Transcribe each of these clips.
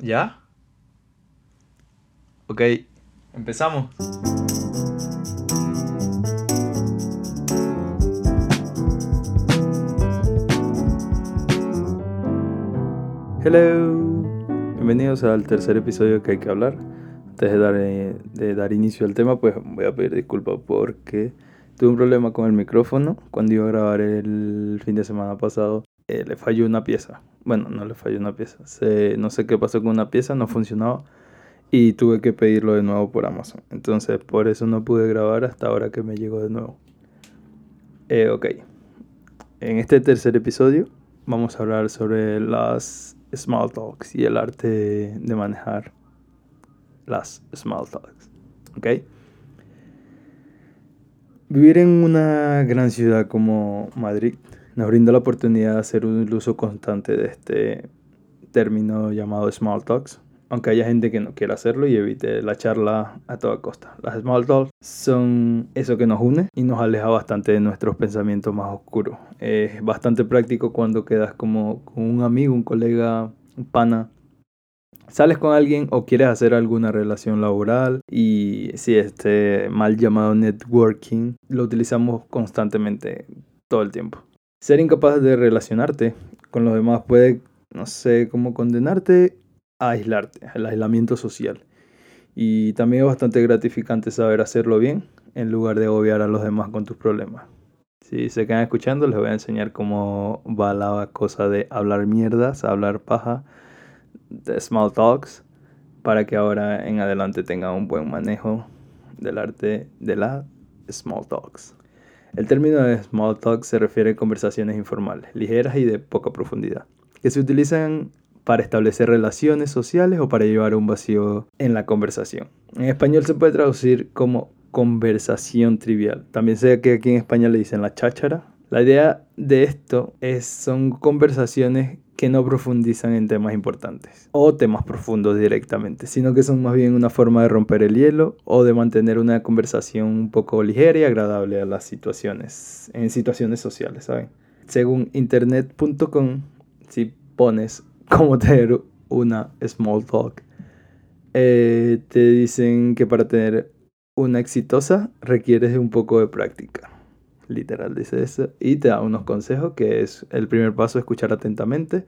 ¿Ya? Ok, empezamos. Hello. Bienvenidos al tercer episodio que hay que hablar. Antes de dar, eh, de dar inicio al tema, pues voy a pedir disculpas porque tuve un problema con el micrófono cuando iba a grabar el fin de semana pasado. Eh, le falló una pieza. Bueno, no le falló una pieza. no sé qué pasó con una pieza, no funcionaba y tuve que pedirlo de nuevo por Amazon. Entonces por eso no pude grabar hasta ahora que me llegó de nuevo. Eh, ok. En este tercer episodio vamos a hablar sobre las small talks y el arte de manejar las small talks. ¿Ok? Vivir en una gran ciudad como Madrid nos brinda la oportunidad de hacer un uso constante de este término llamado small talks, aunque haya gente que no quiera hacerlo y evite la charla a toda costa. Las small talks son eso que nos une y nos aleja bastante de nuestros pensamientos más oscuros. Es bastante práctico cuando quedas como con un amigo, un colega, un pana sales con alguien o quieres hacer alguna relación laboral y si este mal llamado networking lo utilizamos constantemente todo el tiempo. Ser incapaz de relacionarte con los demás puede, no sé, cómo condenarte a aislarte, al aislamiento social. Y también es bastante gratificante saber hacerlo bien en lugar de obviar a los demás con tus problemas. Si se quedan escuchando, les voy a enseñar cómo va la cosa de hablar mierdas, hablar paja, de small talks para que ahora en adelante tenga un buen manejo del arte de la small talks. El término de small talk se refiere a conversaciones informales, ligeras y de poca profundidad, que se utilizan para establecer relaciones sociales o para llevar un vacío en la conversación. En español se puede traducir como conversación trivial. También sé que aquí en España le dicen la cháchara. La idea de esto es son conversaciones que no profundizan en temas importantes o temas profundos directamente, sino que son más bien una forma de romper el hielo o de mantener una conversación un poco ligera y agradable a las situaciones, en situaciones sociales, ¿saben? Según internet.com, si pones cómo tener una small talk, eh, te dicen que para tener una exitosa requieres de un poco de práctica literal dice eso, y te da unos consejos, que es el primer paso, escuchar atentamente,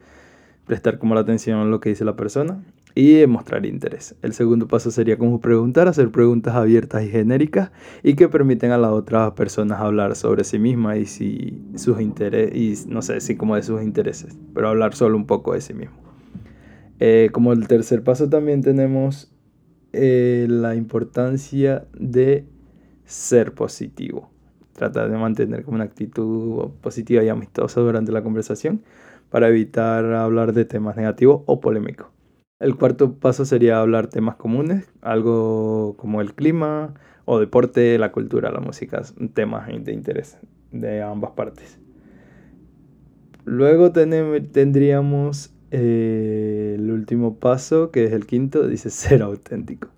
prestar como la atención a lo que dice la persona y mostrar interés. El segundo paso sería como preguntar, hacer preguntas abiertas y genéricas y que permiten a las otras personas hablar sobre sí mismas y si sus intereses, y no sé si como de sus intereses, pero hablar solo un poco de sí mismo. Eh, como el tercer paso también tenemos eh, la importancia de ser positivo. Trata de mantener una actitud positiva y amistosa durante la conversación para evitar hablar de temas negativos o polémicos. El cuarto paso sería hablar temas comunes, algo como el clima o deporte, la cultura, la música, temas de interés de ambas partes. Luego tendríamos eh, el último paso, que es el quinto, dice ser auténtico.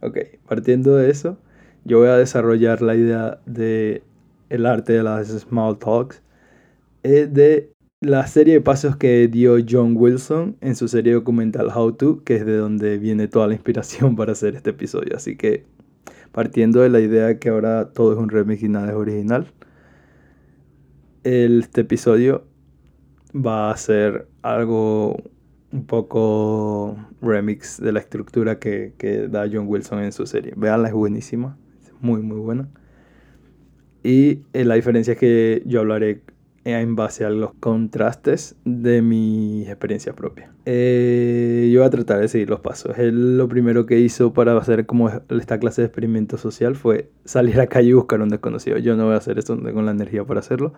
Ok, partiendo de eso, yo voy a desarrollar la idea de el arte de las small talks es de la serie de pasos que dio John Wilson en su serie documental How To, que es de donde viene toda la inspiración para hacer este episodio. Así que partiendo de la idea que ahora todo es un remix y nada es original, este episodio va a ser algo un poco remix de la estructura que, que da John Wilson en su serie. Veanla, es buenísima muy, muy buena. Y eh, la diferencia es que yo hablaré en base a los contrastes de mi experiencia propia. Eh, yo voy a tratar de seguir los pasos. Él lo primero que hizo para hacer como esta clase de experimento social fue salir a la calle y buscar un desconocido. Yo no voy a hacer eso, no tengo la energía para hacerlo.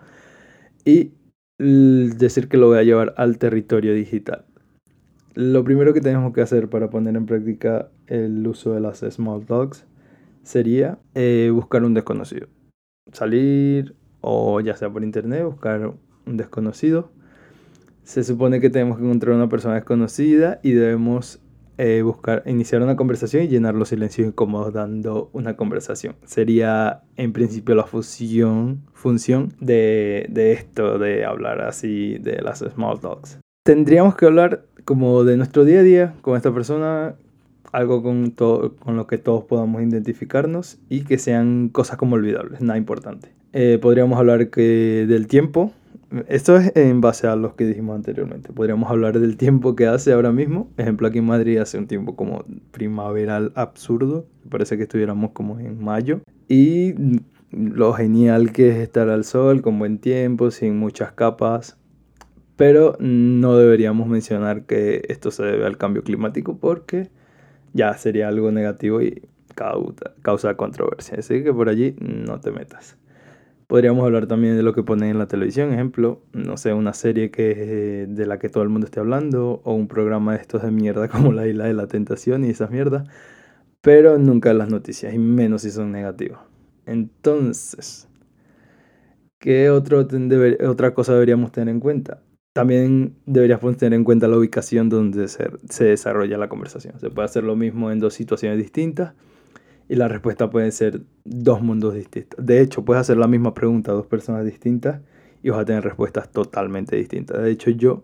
Y decir que lo voy a llevar al territorio digital. Lo primero que tenemos que hacer para poner en práctica el uso de las small dogs sería eh, buscar un desconocido. Salir o ya sea por internet, buscar un desconocido. Se supone que tenemos que encontrar una persona desconocida y debemos eh, buscar, iniciar una conversación y llenar los silencios incómodos dando una conversación. Sería en principio la función de, de esto, de hablar así de las small talks. Tendríamos que hablar como de nuestro día a día con esta persona, algo con, con lo que todos podamos identificarnos y que sean cosas como olvidables, nada importante. Eh, podríamos hablar que del tiempo, esto es en base a lo que dijimos anteriormente. Podríamos hablar del tiempo que hace ahora mismo. Ejemplo, aquí en Madrid hace un tiempo como primaveral absurdo. Parece que estuviéramos como en mayo. Y lo genial que es estar al sol con buen tiempo, sin muchas capas. Pero no deberíamos mencionar que esto se debe al cambio climático porque ya sería algo negativo y causa controversia. Así que por allí no te metas. Podríamos hablar también de lo que ponen en la televisión, ejemplo, no sé, una serie que de la que todo el mundo esté hablando o un programa de estos de mierda como La Isla de la Tentación y esas mierdas, pero nunca las noticias y menos si son negativas. Entonces, ¿qué otro otra cosa deberíamos tener en cuenta? También deberíamos tener en cuenta la ubicación donde se, desarrolla la conversación. Se puede hacer lo mismo en dos situaciones distintas y la respuesta puede ser dos mundos distintos. De hecho, puedes hacer la misma pregunta a dos personas distintas y vas a tener respuestas totalmente distintas. De hecho, yo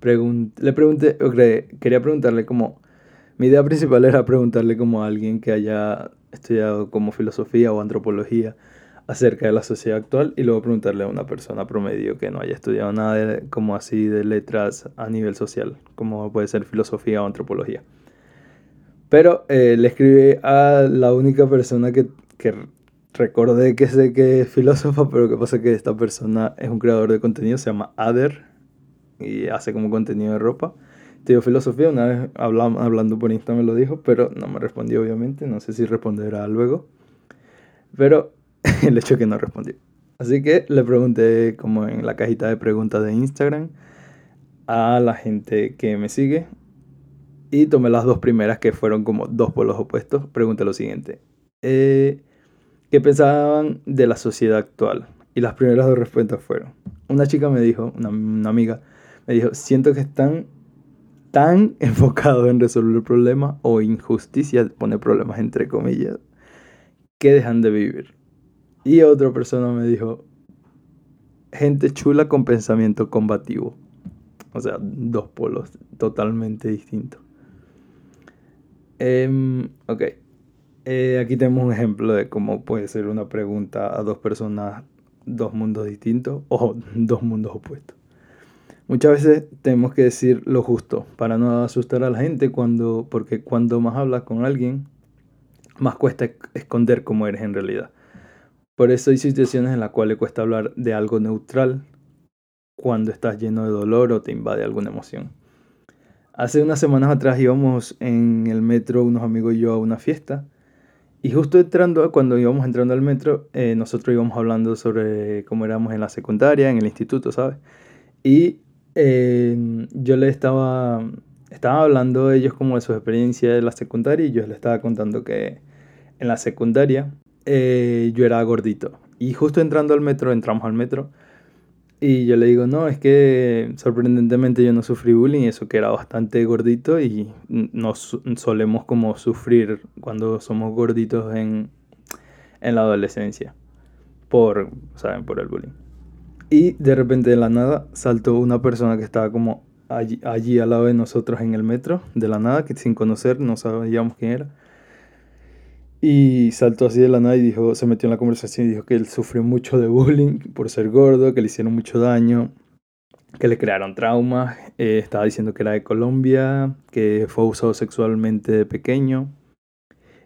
le pregunté, quería preguntarle como, mi idea principal era preguntarle como a alguien que haya estudiado como filosofía o antropología acerca de la sociedad actual y luego preguntarle a una persona promedio que no haya estudiado nada como así de letras a nivel social, como puede ser filosofía o antropología. Pero eh, le escribí a la única persona que, que recordé que sé que es filósofa, pero que pasa que esta persona es un creador de contenido, se llama Ader y hace como contenido de ropa. Tío filosofía, una vez hablando, hablando por Instagram me lo dijo, pero no me respondió obviamente, no sé si responderá luego. Pero el hecho es que no respondió. Así que le pregunté como en la cajita de preguntas de Instagram a la gente que me sigue y tomé las dos primeras que fueron como dos polos opuestos. Pregunté lo siguiente. Eh, ¿Qué pensaban de la sociedad actual? Y las primeras dos respuestas fueron. Una chica me dijo, una, amiga, me dijo, siento que están tan enfocados en resolver problemas o injusticia, pone problemas entre comillas, que dejan de vivir. Y otra persona me dijo, gente chula con pensamiento combativo. O sea, dos polos totalmente distintos. Eh, ok. Eh, aquí tenemos un ejemplo de cómo puede ser una pregunta a dos personas, dos mundos distintos o dos mundos opuestos. Muchas veces tenemos que decir lo justo para no asustar a la gente cuando, porque cuando más hablas con alguien, más cuesta esconder cómo eres en realidad. Por eso hay situaciones en las cuales cuesta hablar de algo neutral cuando estás lleno de dolor o te invade alguna emoción. Hace unas semanas atrás íbamos en el metro, unos amigos y yo, a una fiesta. Y justo entrando, cuando íbamos entrando al metro, eh, nosotros íbamos hablando sobre cómo éramos en la secundaria, en el instituto, ¿sabes? Y eh, yo le estaba, estaba hablando de ellos como de su experiencia de la secundaria y yo les estaba contando que en la secundaria eh, yo era gordito. Y justo entrando al metro, entramos al metro, y yo le digo, no, es que sorprendentemente yo no sufrí bullying, eso que era bastante gordito y no solemos como sufrir cuando somos gorditos en, en la adolescencia, por, ¿saben? Por el bullying. Y de repente de la nada saltó una persona que estaba como allí, allí al lado de nosotros en el metro, de la nada, que sin conocer no sabíamos quién era. Y saltó así de la nada y dijo, se metió en la conversación y dijo que él sufrió mucho de bullying por ser gordo, que le hicieron mucho daño, que le crearon traumas. Eh, estaba diciendo que era de Colombia, que fue usado sexualmente de pequeño.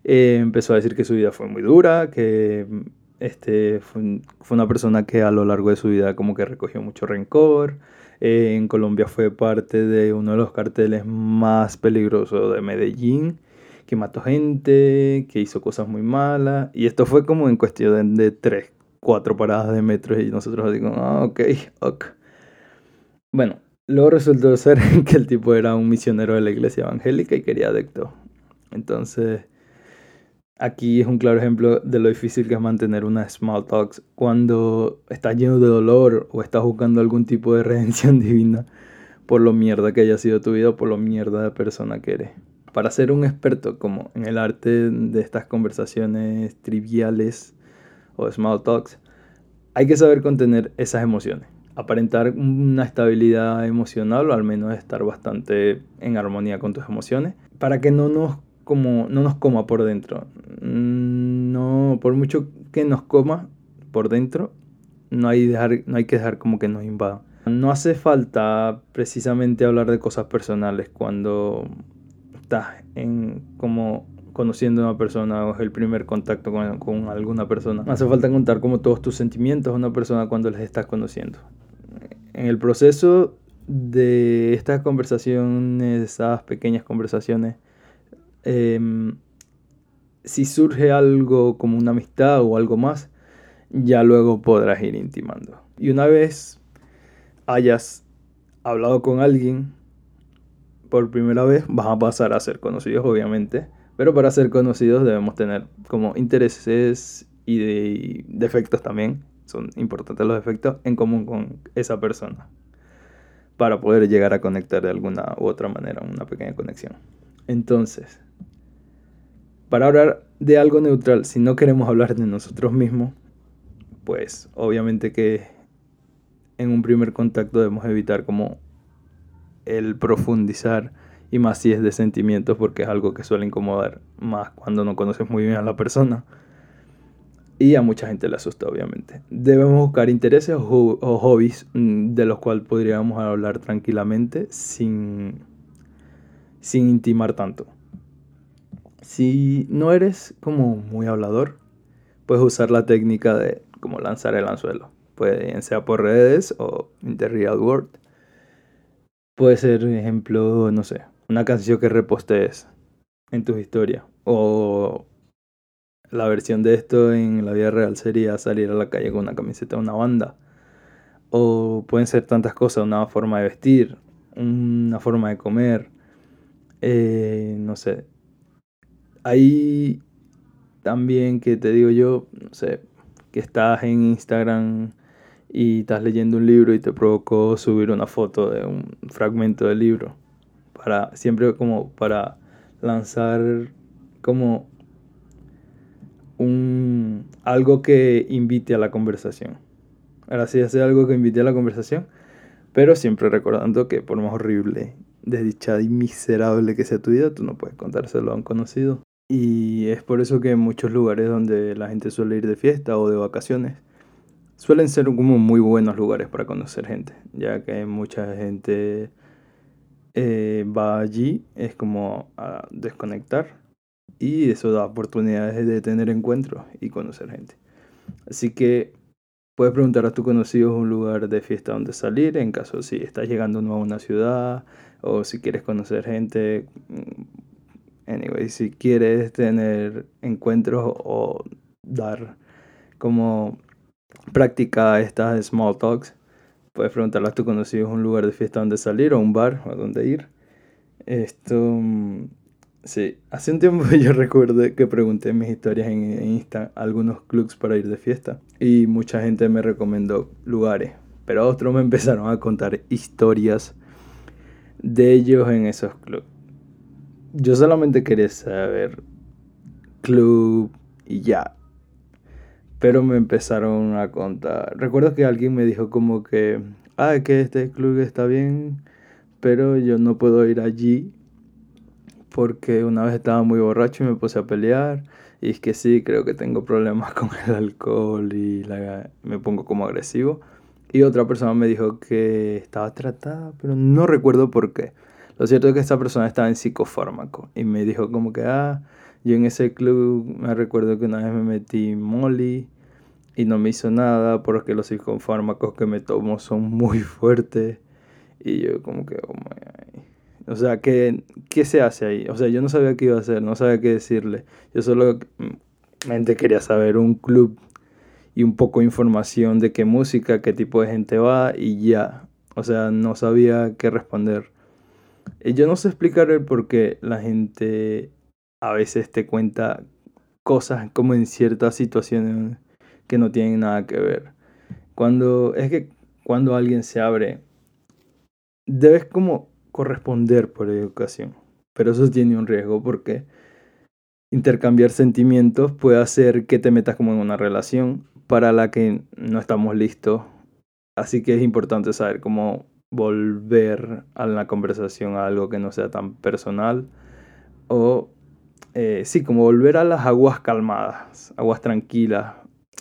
Eh, empezó a decir que su vida fue muy dura, que este, fue, una persona que a lo largo de su vida como que recogió mucho rencor. Eh, en Colombia fue parte de uno de los carteles más peligrosos de Medellín que mató gente, que hizo cosas muy malas. Y esto fue como en cuestión de, tres, cuatro paradas de metro y nosotros así como, ah, ok, ok. Bueno, luego resultó ser que el tipo era un misionero de la iglesia evangélica y quería adecto. Entonces, aquí es un claro ejemplo de lo difícil que es mantener una small talks cuando estás lleno de dolor o estás buscando algún tipo de redención divina por lo mierda que haya sido tu vida o por lo mierda de persona que eres para ser un experto como en el arte de estas conversaciones triviales o small talks, hay que saber contener esas emociones. aparentar una estabilidad emocional o al menos estar bastante en armonía con tus emociones para que no nos como no nos coma por dentro. No, por mucho que nos coma por dentro, no hay, dejar, no hay que dejar como que nos invada. No hace falta precisamente hablar de cosas personales cuando estás en como conociendo a una persona o es el primer contacto con, con, alguna persona. Hace falta contar como todos tus sentimientos a una persona cuando les estás conociendo. En el proceso de estas conversaciones, esas pequeñas conversaciones, em, si surge algo como una amistad o algo más, ya luego podrás ir intimando. Y una vez hayas hablado con alguien por primera vez, vas a pasar a ser conocidos, obviamente. Pero para ser conocidos debemos tener como intereses y de defectos también. Son importantes los defectos en común con esa persona. Para poder llegar a conectar de alguna u otra manera, una pequeña conexión. Entonces, para hablar de algo neutral, si no queremos hablar de nosotros mismos, pues obviamente que en un primer contacto debemos evitar como el profundizar y más si es de sentimientos porque es algo que suele incomodar más cuando no conoces muy bien a la persona y a mucha gente le asusta obviamente. Debemos buscar intereses o, hobbies mm, de los cuales podríamos hablar tranquilamente sin, sin intimar tanto. Si no eres como muy hablador, puedes usar la técnica de como lanzar el anzuelo. Sea por redes o in the real world. Puede ser, ejemplo, no sé, una canción que repostees en tus historias. O la versión de esto en la vida real sería salir a la calle con una camiseta de una banda. O pueden ser tantas cosas, una forma de vestir, una forma de comer, eh, no sé. Ahí también que te digo yo, no sé, que estás en Instagram y estás leyendo un libro y te provocó subir una foto de un fragmento del libro para siempre como para lanzar como un algo que invite a la conversación. Ahora sí hace algo que invite a la conversación, pero siempre recordando que por más horrible, desdichada y miserable que sea tu vida, tú no puedes contárselo a un conocido. Y es por eso que en muchos lugares donde la gente suele ir de fiesta o de vacaciones, suelen ser como muy buenos lugares para conocer gente, ya que mucha gente eh, va allí, es como a desconectar y eso da oportunidades de tener encuentros y conocer gente. Así que puedes preguntar a tus conocidos un lugar de fiesta donde salir en caso si estás llegando a una ciudad o si quieres conocer gente Anyway, si quieres tener encuentros o dar como práctica estas small talks, puedes preguntarle a tus conocidos un lugar de fiesta donde salir o un bar o donde ir. Esto, mm, sí, hace un tiempo yo recuerdo que pregunté mis historias en, Insta algunos clubs para ir de fiesta y mucha gente me recomendó lugares, pero otros me empezaron a contar historias de ellos en esos clubs yo solamente quería saber club y ya. Pero me empezaron a contar. Recuerdo que alguien me dijo como que, ah, que este club está bien, pero yo no puedo ir allí porque una vez estaba muy borracho y me puse a pelear. Y es que sí, creo que tengo problemas con el alcohol y me pongo como agresivo. Y otra persona me dijo que estaba tratada, pero no recuerdo por qué. Lo cierto es que esta persona estaba en psicofármaco y me dijo como que, ah, yo en ese club me recuerdo que una vez me metí molly y no me hizo nada porque los psicofármacos que me tomo son muy fuertes. Y yo como que, oh my O sea, ¿qué, ¿qué se hace ahí? O sea, yo no sabía qué iba a hacer, no sabía qué decirle. Yo solo mente quería saber un club y un poco de información de qué música, qué tipo de gente va y ya. O sea, no sabía qué responder. Eh, yo no sé explicar el por qué la gente a veces te cuenta cosas como en ciertas situaciones que no tienen nada que ver. Cuando es que cuando alguien se abre, debes como corresponder por educación. Pero eso tiene un riesgo porque intercambiar sentimientos puede hacer que te metas como en una relación para la que no estamos listos Así que es importante saber cómo volver a la conversación a algo que no sea tan personal o eh, sí, como volver a las aguas calmadas, aguas tranquilas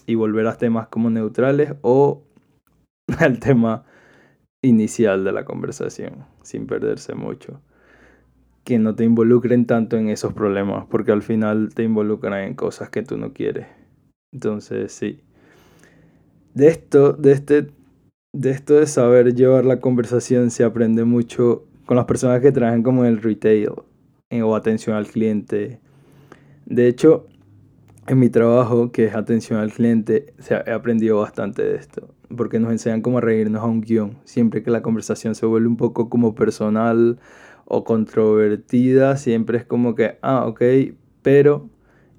y volver a temas como neutrales o al tema inicial de la conversación, sin perderse mucho. Que no te involucren tanto en esos problemas, porque al final te involucran en cosas que tú no quieres. Entonces, sí. De esto, de este, de esto de saber llevar la conversación se aprende mucho con las personas que trabajan como en el retail o atención al cliente. De hecho, en mi trabajo, que es atención al cliente, se he aprendido bastante de esto, porque nos enseñan cómo reírnos a un guion. Siempre que la conversación se vuelve un poco como personal o controvertida, siempre es como que, ah, ok, pero,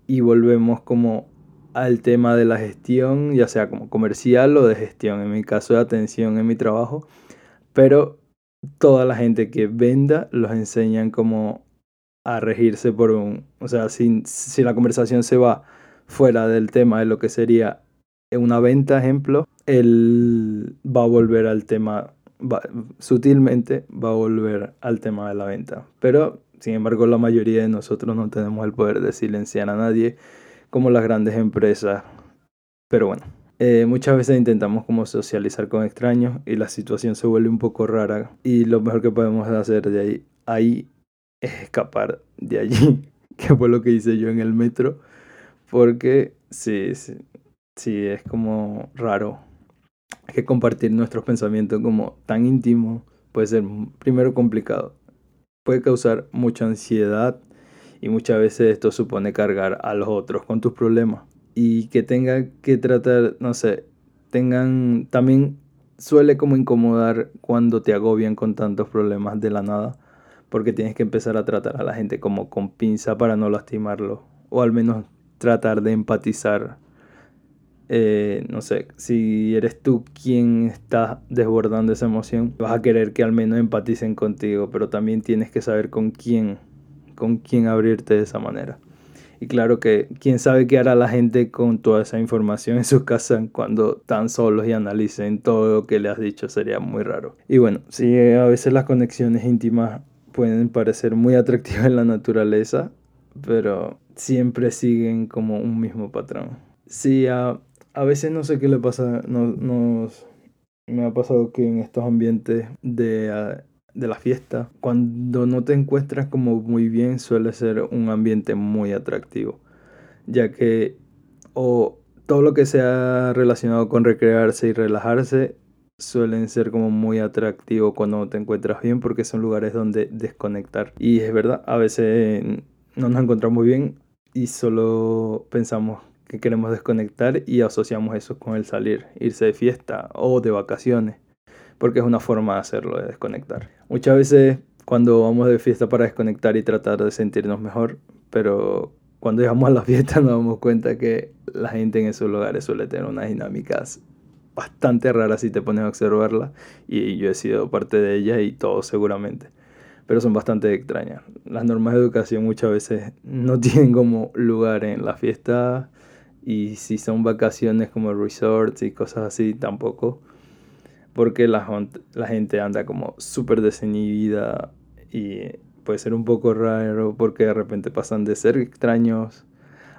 y volvemos como al tema de la gestión, ya sea como comercial o de gestión, en mi caso de atención en mi trabajo, pero toda la gente que venda los enseñan como a regirse por un, o sea, si, si la conversación se va fuera del tema de lo que sería una venta, ejemplo, él va a volver al tema, sutilmente va a volver al tema de la venta. Pero, sin embargo, la mayoría de nosotros no tenemos el poder de silenciar a nadie como las grandes empresas. Pero bueno, eh, muchas veces intentamos como socializar con extraños y la situación se vuelve un poco rara y lo mejor que podemos hacer de ahí, ahí es escapar de allí, que fue lo que hice yo en el metro, porque sí, sí, sí es como raro que compartir nuestros pensamientos como tan íntimos puede ser primero complicado, puede causar mucha ansiedad y muchas veces esto supone cargar a los otros con tus problemas. Y que tenga que tratar, no sé, tengan también suele como incomodar cuando te agobian con tantos problemas de la nada porque tienes que empezar a tratar a la gente como con pinza para no lastimarlo, o al menos tratar de empatizar. Eh, no sé, si eres tú quien está desbordando esa emoción, vas a querer que al menos empaticen contigo, pero también tienes que saber con quién, con quién abrirte de esa manera. Y claro que quién sabe qué hará la gente con toda esa información en su casa cuando están solos y analicen todo lo que le has dicho, sería muy raro. Y bueno, si a veces las conexiones íntimas pueden parecer muy atractivas en la naturaleza, pero siempre siguen como un mismo patrón. Sí, a, a veces no sé qué le pasa, no, nos, me ha pasado que en estos ambientes de, de la fiesta, cuando no te encuentras como muy bien, suele ser un ambiente muy atractivo, ya que o todo lo que sea relacionado con recrearse y relajarse suelen ser como muy atractivos cuando te encuentras bien porque son lugares donde desconectar. Y es verdad, a veces no nos encontramos bien y solo pensamos que queremos desconectar y asociamos eso con el salir, irse de fiesta o de vacaciones, porque es una forma de hacerlo, de desconectar. Muchas veces cuando vamos de fiesta para desconectar y tratar de sentirnos mejor, pero cuando llegamos a la fiesta nos damos cuenta que la gente en esos lugares suele tener unas dinámicas bastante rara si te pones a observarla y yo he sido parte de ella y todos seguramente. Pero son bastante extrañas. Las normas de educación muchas veces no tienen como lugar en la fiesta y si son vacaciones como resorts y cosas así tampoco. Porque la, la gente anda como súper desinhibida y puede ser un poco raro porque de repente pasan de ser extraños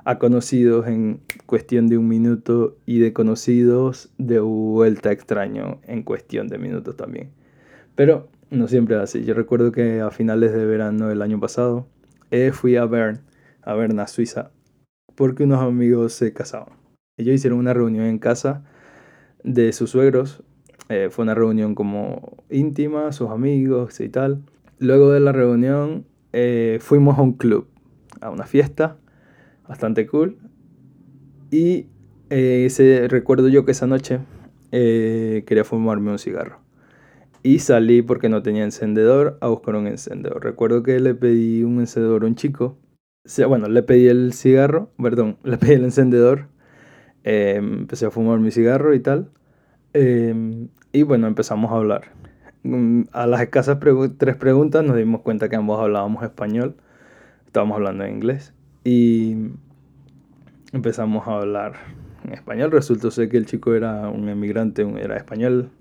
a conocidos en cuestión de un minuto y de conocidos de vuelta extraño en cuestión de minutos también. Pero no siempre es así. Yo recuerdo que a finales de verano del año pasado eh, fui a Bern, a Berna, Suiza, porque unos amigos se casaban. Ellos hicieron una reunión en casa de sus suegros. Eh, fue una reunión como íntima, sus amigos y tal. Luego de la reunión eh, fuimos a un club, a una fiesta bastante cool. Y eh, recuerdo yo que esa noche eh, quería fumarme un cigarro. Y salí porque no tenía encendedor a buscar un encendedor. Recuerdo que le pedí un encendedor a un chico. Bueno, le pedí el cigarro, perdón, le pedí el encendedor. Em, empecé a fumar mi cigarro y tal. Em, y bueno, empezamos a hablar. Mm, a las escasas tres preguntas nos dimos cuenta que ambos hablábamos español. Estábamos hablando en inglés. Y empezamos a hablar en español. Resultó ser que el chico era un emigrante, era español,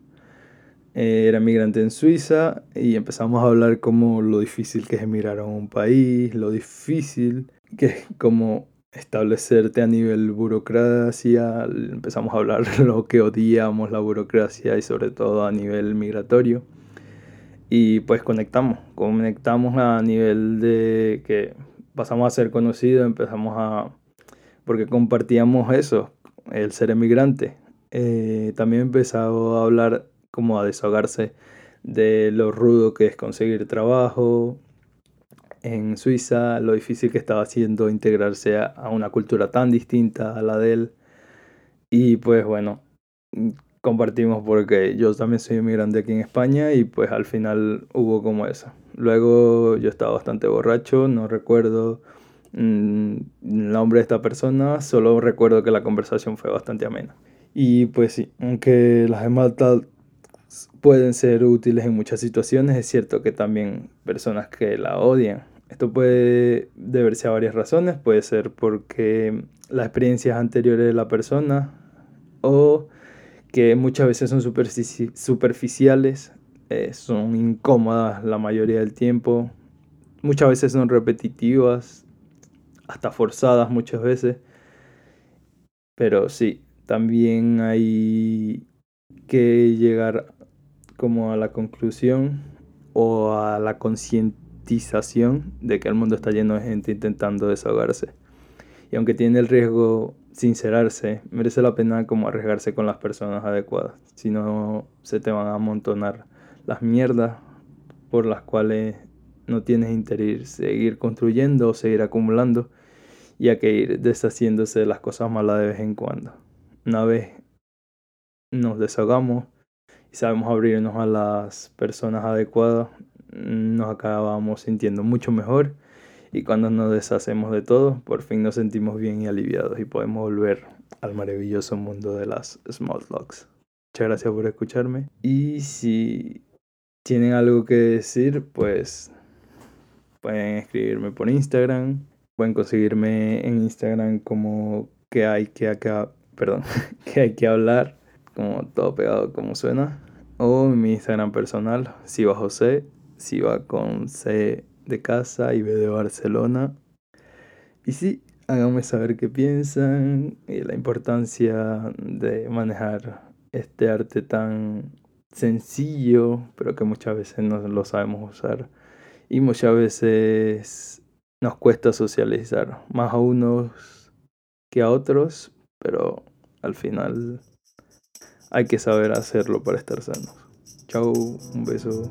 Eh, era migrante en Suiza y empezamos a hablar como lo difícil que es emigrar a un país, lo difícil que es como establecerte a nivel burocracia, empezamos a hablar lo que odiamos la burocracia y sobre todo a nivel migratorio. Y pues conectamos, conectamos a nivel de que pasamos a ser conocidos, empezamos a... porque compartíamos eso, el ser emigrante. Eh, también empezado a hablar como a desahogarse de lo rudo que es conseguir trabajo en Suiza, lo difícil que estaba haciendo integrarse a, una cultura tan distinta a la de él. Y pues bueno, compartimos porque yo también soy inmigrante aquí en España y pues al final hubo como eso. Luego yo estaba bastante borracho, no recuerdo mm, el nombre de esta persona, solo recuerdo que la conversación fue bastante amena. Y pues sí, aunque las Malta pueden ser útiles en muchas situaciones, es cierto que también personas que la odian. Esto puede deberse a varias razones, puede ser porque las experiencias anteriores de la persona o que muchas veces son superficiales, eh, son incómodas la mayoría del tiempo, muchas veces son repetitivas, hasta forzadas muchas veces, pero sí, también hay que llegar como a la conclusión o a la concientización de que el mundo está lleno de gente intentando desahogarse. Y aunque tiene el riesgo sincerarse, merece la pena como arriesgarse con las personas adecuadas. Si no, se te van a amontonar las mierdas por las cuales no tienes interés seguir construyendo o seguir acumulando, y hay que ir deshaciéndose de las cosas malas de vez en cuando. Una vez nos desahogamos, y sabemos abrirnos a las personas adecuadas, nos acabamos sintiendo mucho mejor y cuando nos deshacemos de todo, por fin nos sentimos bien y aliviados y podemos volver al maravilloso mundo de las small talks. Muchas gracias por escucharme y si tienen algo que decir, pues pueden escribirme por Instagram, pueden conseguirme en Instagram como que hay que acá, perdón, que hay que hablar como todo pegado como suena. O mi Instagram personal, Siva José, Siva con C de casa y B de Barcelona. Y sí, háganme saber qué piensan y la importancia de manejar este arte tan sencillo, pero que muchas veces no lo sabemos usar. Y muchas veces nos cuesta socializar, más a unos que a otros, pero al final hay que saber hacerlo para estar sanos. Chao, un beso.